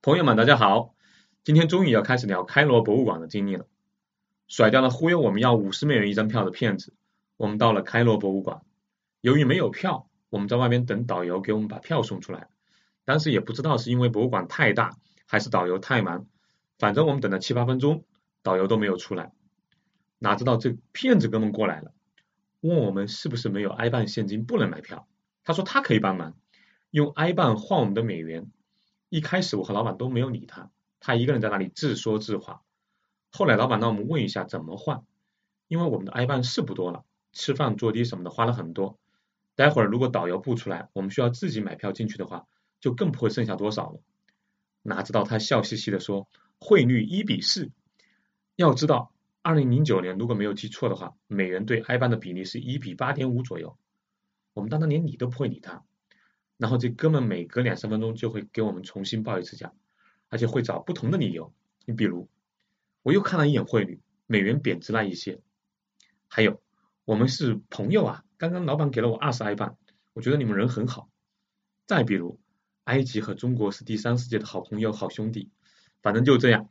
朋友们，大家好！今天终于要开始聊开罗博物馆的经历了。甩掉了忽悠我们要五十美元一张票的骗子，我们到了开罗博物馆。由于没有票，我们在外面等导游给我们把票送出来。当时也不知道是因为博物馆太大，还是导游太忙，反正我们等了七八分钟，导游都没有出来。哪知道这骗子哥们过来了，问我们是不是没有 i 办现金不能买票。他说他可以帮忙，用 i 办换我们的美元。一开始我和老板都没有理他，他一个人在那里自说自话。后来老板让我们问一下怎么换，因为我们的 i 办是不多了，吃饭坐的什么的花了很多。待会儿如果导游不出来，我们需要自己买票进去的话，就更不会剩下多少了。哪知道他笑嘻嘻的说汇率一比四，要知道二零零九年如果没有记错的话，美元对 i 办的比例是一比八点五左右。我们当时连理都不会理他。然后这哥们每隔两三分钟就会给我们重新报一次价，而且会找不同的理由。你比如，我又看了一眼汇率，美元贬值了一些。还有，我们是朋友啊，刚刚老板给了我二十埃镑，我觉得你们人很好。再比如，埃及和中国是第三世界的好朋友、好兄弟。反正就这样，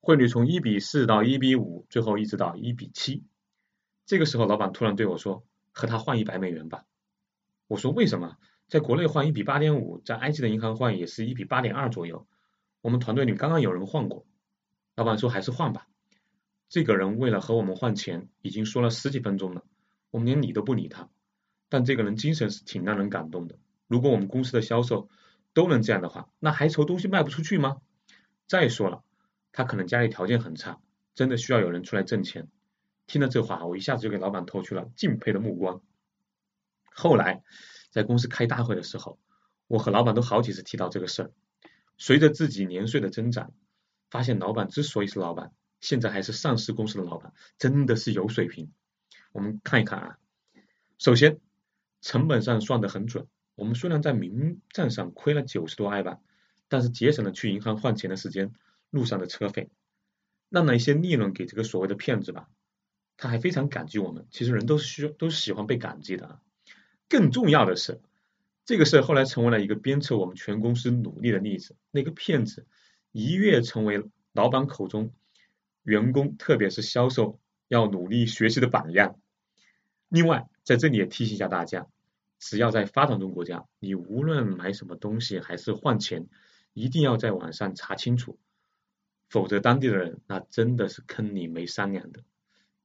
汇率从一比四到一比五，最后一直到一比七。这个时候，老板突然对我说：“和他换一百美元吧。”我说：“为什么？”在国内换一比八点五，在埃及的银行换也是一比八点二左右。我们团队里刚刚有人换过，老板说还是换吧。这个人为了和我们换钱，已经说了十几分钟了，我们连理都不理他。但这个人精神是挺让人感动的。如果我们公司的销售都能这样的话，那还愁东西卖不出去吗？再说了，他可能家里条件很差，真的需要有人出来挣钱。听了这话，我一下子就给老板投去了敬佩的目光。后来。在公司开大会的时候，我和老板都好几次提到这个事儿。随着自己年岁的增长，发现老板之所以是老板，现在还是上市公司的老板，真的是有水平。我们看一看啊，首先成本上算得很准。我们虽然在名账上亏了九十多埃镑，但是节省了去银行换钱的时间、路上的车费，让了一些利润给这个所谓的骗子吧。他还非常感激我们。其实人都需都喜欢被感激的啊。更重要的是，这个事后来成为了一个鞭策我们全公司努力的例子。那个骗子一跃成为老板口中员工，特别是销售要努力学习的榜样。另外，在这里也提醒一下大家，只要在发展中国家，你无论买什么东西还是换钱，一定要在网上查清楚，否则当地的人那真的是坑你没商量的。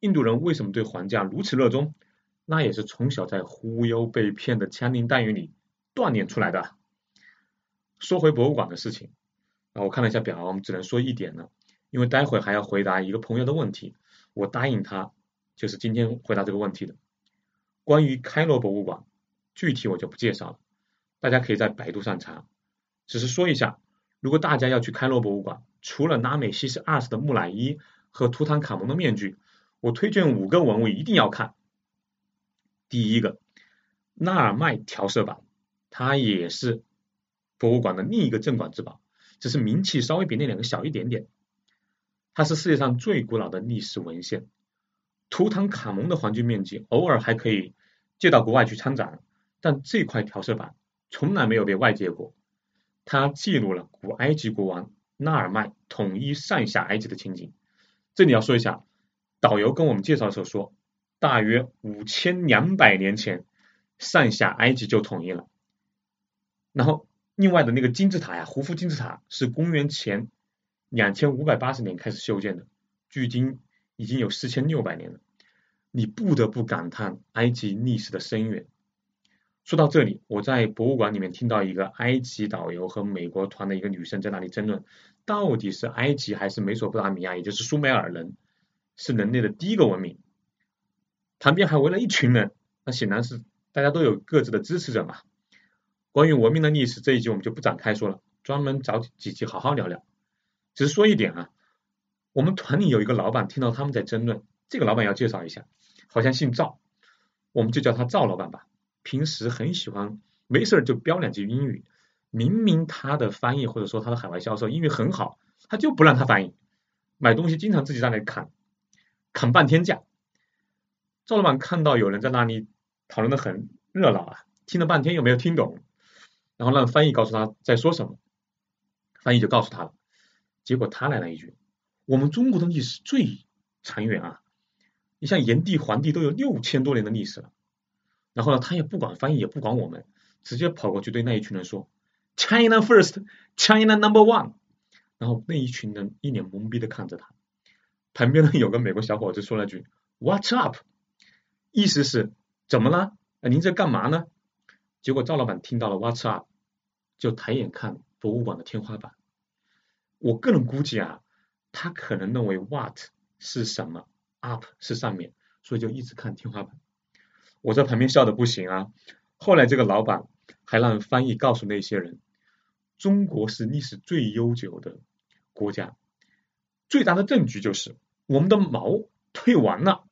印度人为什么对还价如此热衷？那也是从小在忽悠被骗的枪林弹雨里锻炼出来的。说回博物馆的事情，啊，我看了一下表，我们只能说一点了，因为待会还要回答一个朋友的问题，我答应他就是今天回答这个问题的。关于开罗博物馆，具体我就不介绍了，大家可以在百度上查。只是说一下，如果大家要去开罗博物馆，除了拉美西斯二世的木乃伊和图坦卡蒙的面具，我推荐五个文物一定要看。第一个纳尔迈调色板，它也是博物馆的另一个镇馆之宝，只是名气稍微比那两个小一点点。它是世界上最古老的历史文献。图坦卡蒙的黄金面具偶尔还可以借到国外去参展，但这块调色板从来没有被外借过。它记录了古埃及国王纳尔迈统一上下埃及的情景。这里要说一下，导游跟我们介绍的时候说。大约五千两百年前，上下埃及就统一了。然后，另外的那个金字塔呀，胡夫金字塔是公元前两千五百八十年开始修建的，距今已经有四千六百年了。你不得不感叹埃及历史的深远。说到这里，我在博物馆里面听到一个埃及导游和美国团的一个女生在那里争论，到底是埃及还是美索不达米亚，也就是苏美尔人是人类的第一个文明。旁边还围了一群人，那显然是大家都有各自的支持者嘛。关于文明的历史这一集我们就不展开说了，专门找几集好好聊聊。只是说一点啊，我们团里有一个老板听到他们在争论，这个老板要介绍一下，好像姓赵，我们就叫他赵老板吧。平时很喜欢没事就飙两句英语，明明他的翻译或者说他的海外销售英语很好，他就不让他翻译，买东西经常自己在那砍，砍半天价。赵老板看到有人在那里讨论的很热闹啊，听了半天又没有听懂，然后让翻译告诉他在说什么。翻译就告诉他了，结果他来了一句：“我们中国的历史最长远啊，你像炎帝、黄帝都有六千多年的历史了。”然后呢，他也不管翻译，也不管我们，直接跑过去对那一群人说：“China first, China number one。”然后那一群人一脸懵逼的看着他。旁边呢有个美国小伙子说了句 “What's up”，意思是怎么了？您在干嘛呢？结果赵老板听到了 “What's up”，就抬眼看博物馆的天花板。我个人估计啊，他可能认为 “What” 是什么，“up” 是上面，所以就一直看天花板。我在旁边笑的不行啊。后来这个老板还让翻译告诉那些人，中国是历史最悠久的国家，最大的证据就是我们的毛退完了。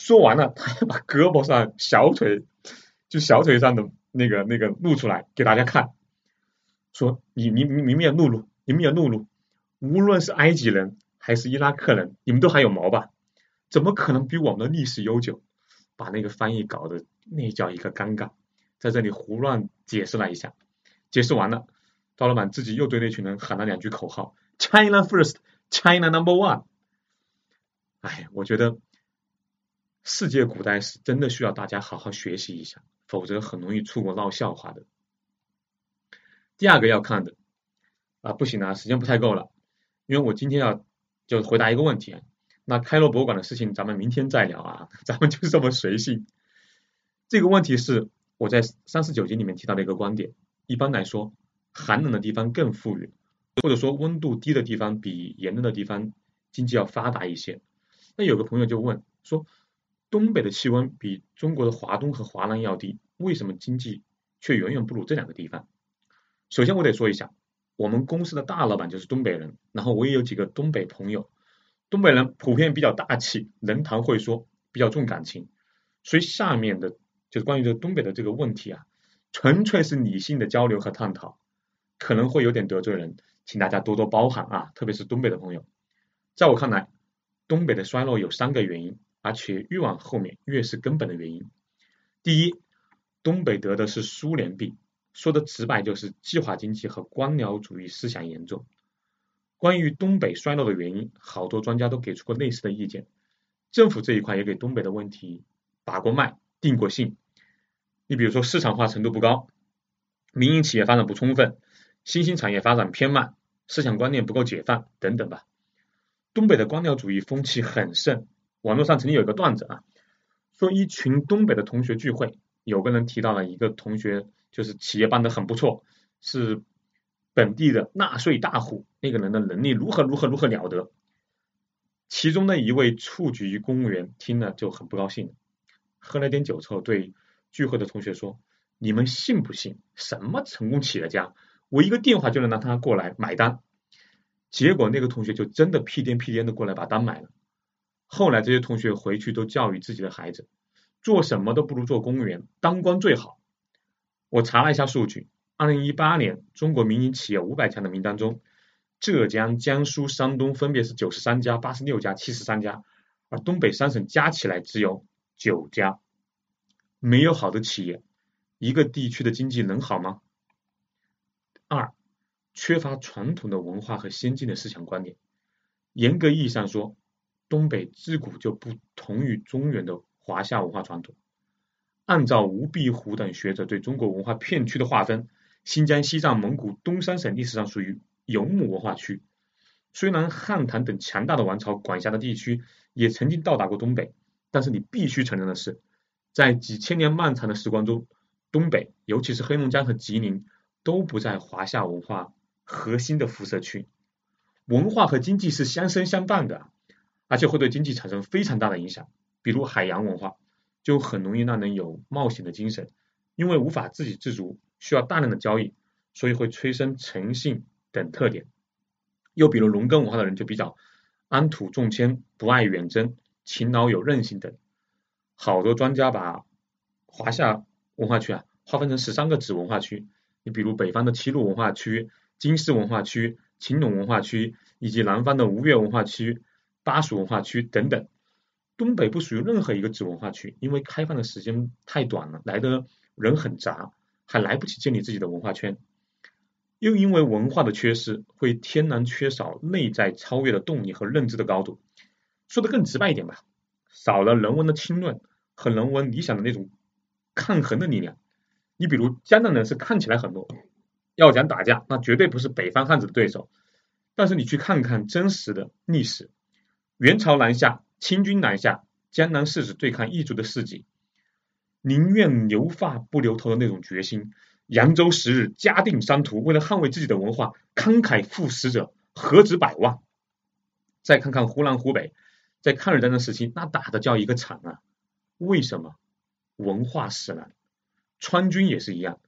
说完了，他还把胳膊上、小腿，就小腿上的那个那个露出来给大家看，说你你你们也露露，你们也露露，无论是埃及人还是伊拉克人，你们都还有毛吧？怎么可能比我们的历史悠久？把那个翻译搞得那叫一个尴尬，在这里胡乱解释了一下，解释完了，赵老板自己又对那群人喊了两句口号：“China first, China number one。”哎，我觉得世界古代史真的需要大家好好学习一下，否则很容易出国闹笑话的。第二个要看的啊，不行啊，时间不太够了，因为我今天要就回答一个问题。那开罗博物馆的事情，咱们明天再聊啊，咱们就这么随性。这个问题是我在三十九集里面提到的一个观点。一般来说，寒冷的地方更富裕，或者说温度低的地方比炎热的地方经济要发达一些。那有个朋友就问说，东北的气温比中国的华东和华南要低，为什么经济却远远不如这两个地方？首先我得说一下，我们公司的大老板就是东北人，然后我也有几个东北朋友。东北人普遍比较大气，能谈会说，比较重感情，所以下面的就是关于这东北的这个问题啊，纯粹是理性的交流和探讨，可能会有点得罪人，请大家多多包涵啊，特别是东北的朋友。在我看来，东北的衰落有三个原因，而且越往后面越是根本的原因。第一，东北得的是苏联病，说的直白就是计划经济和官僚主义思想严重。关于东北衰落的原因，好多专家都给出过类似的意见。政府这一块也给东北的问题把过脉、定过性。你比如说市场化程度不高，民营企业发展不充分，新兴产业发展偏慢，思想观念不够解放等等吧。东北的官僚主义风气很盛。网络上曾经有一个段子啊，说一群东北的同学聚会，有个人提到了一个同学，就是企业办得很不错，是。本地的纳税大户，那个人的能力如何如何如何了得？其中的一位处级公务员听了就很不高兴，喝了点酒之后对聚会的同学说：“你们信不信？什么成功企业家，我一个电话就能让他过来买单。”结果那个同学就真的屁颠屁颠的过来把单买了。后来这些同学回去都教育自己的孩子，做什么都不如做公务员，当官最好。我查了一下数据。二零一八年，中国民营企业五百强的名单中，浙江、江苏、山东分别是九十三家、八十六家、七十三家，而东北三省加起来只有九家。没有好的企业，一个地区的经济能好吗？二，缺乏传统的文化和先进的思想观念。严格意义上说，东北自古就不同于中原的华夏文化传统。按照吴碧湖等学者对中国文化片区的划分。新疆、西藏、蒙古、东三省历史上属于游牧文化区。虽然汉唐等强大的王朝管辖的地区也曾经到达过东北，但是你必须承认的是，在几千年漫长的时光中，东北，尤其是黑龙江和吉林，都不在华夏文化核心的辐射区。文化和经济是相生相伴的，而且会对经济产生非常大的影响。比如海洋文化，就很容易让人有冒险的精神，因为无法自给自足。需要大量的交易，所以会催生诚信等特点。又比如农耕文化的人就比较安土重迁，不爱远征，勤劳有韧性等。好多专家把华夏文化区啊划分成十三个子文化区。你比如北方的齐鲁文化区、金丝文化区、秦陇文化区，以及南方的吴越文化区、巴蜀文化区等等。东北不属于任何一个子文化区，因为开放的时间太短了，来的人很杂。还来不及建立自己的文化圈。又因为文化的缺失，会天然缺少内在超越的动力和认知的高度。说的更直白一点吧，少了人文的清润和人文理想的那种抗衡的力量。你比如江南人是看起来很弱，要讲打架，那绝对不是北方汉子的对手。但是你去看看真实的历史，元朝南下，清军南下，江南士子对抗异族的事迹，宁愿留发不留头的那种决心。扬州十日，嘉定三屠，为了捍卫自己的文化，慷慨赴死者何止百万？再看看湖南、湖北，在抗日战争时期，那打的叫一个惨啊！为什么？文化使然。川军也是一样，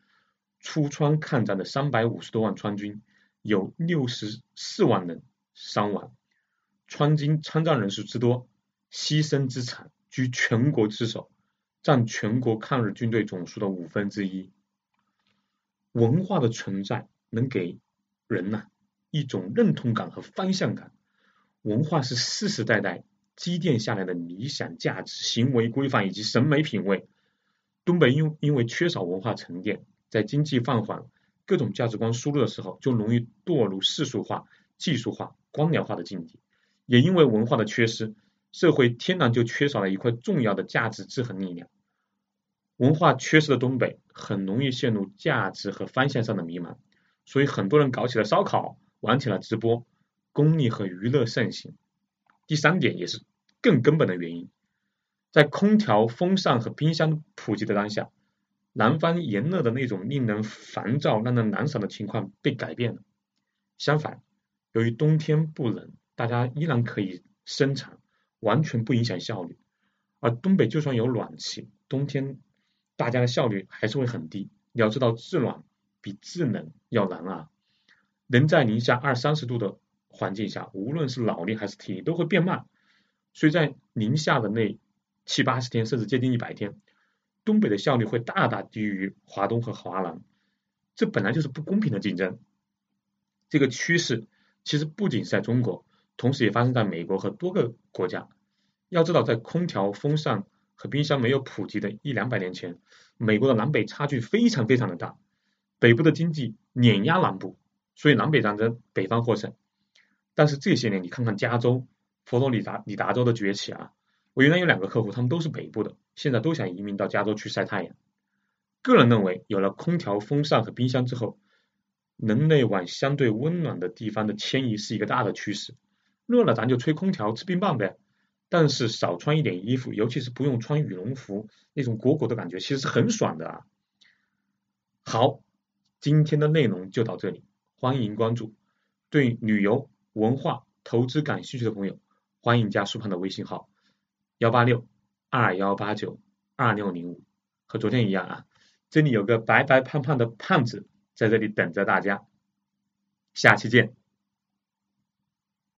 出川抗战的三百五十多万川军，有六十四万人伤亡。川军参战人数之多，牺牲之惨，居全国之首，占全国抗日军队总数的五分之一。文化的存在能给人呐一种认同感和方向感。文化是世世代代积淀下来的理想价值、行为规范以及审美品味。东北因因为缺少文化沉淀，在经济放缓、各种价值观输入的时候，就容易堕入世俗化、技术化、官僚化的境地。也因为文化的缺失，社会天然就缺少了一块重要的价值制衡力量。文化缺失的东北，很容易陷入价值和方向上的迷茫，所以很多人搞起了烧烤，玩起了直播，功利和娱乐盛行。第三点也是更根本的原因，在空调、风扇和冰箱普及的当下，南方炎热的那种令人烦躁、让人难受的情况被改变了。相反，由于冬天不冷，大家依然可以生产，完全不影响效率。而东北就算有暖气，冬天。大家的效率还是会很低。你要知道，制暖比制冷要难啊！人在零下二三十度的环境下，无论是脑力还是体力都会变慢。所以在零下的那七八十天，甚至接近一百天，东北的效率会大大低于华东和华南。这本来就是不公平的竞争。这个趋势其实不仅是在中国，同时也发生在美国和多个国家。要知道，在空调、风扇。和冰箱没有普及的一两百年前，美国的南北差距非常非常的大，北部的经济碾压南部，所以南北战争北方获胜。但是这些年你看看加州、佛罗里达里达州的崛起啊，我原来有两个客户，他们都是北部的，现在都想移民到加州去晒太阳。个人认为，有了空调、风扇和冰箱之后，人类往相对温暖的地方的迁移是一个大的趋势。热了咱就吹空调、吃冰棒呗。但是少穿一点衣服，尤其是不用穿羽绒服，那种裹裹的感觉，其实是很爽的啊。好，今天的内容就到这里，欢迎关注。对旅游、文化、投资感兴趣的朋友，欢迎加苏胖的微信号幺八六二幺八九二六零五，和昨天一样啊，这里有个白白胖胖的胖子在这里等着大家，下期见。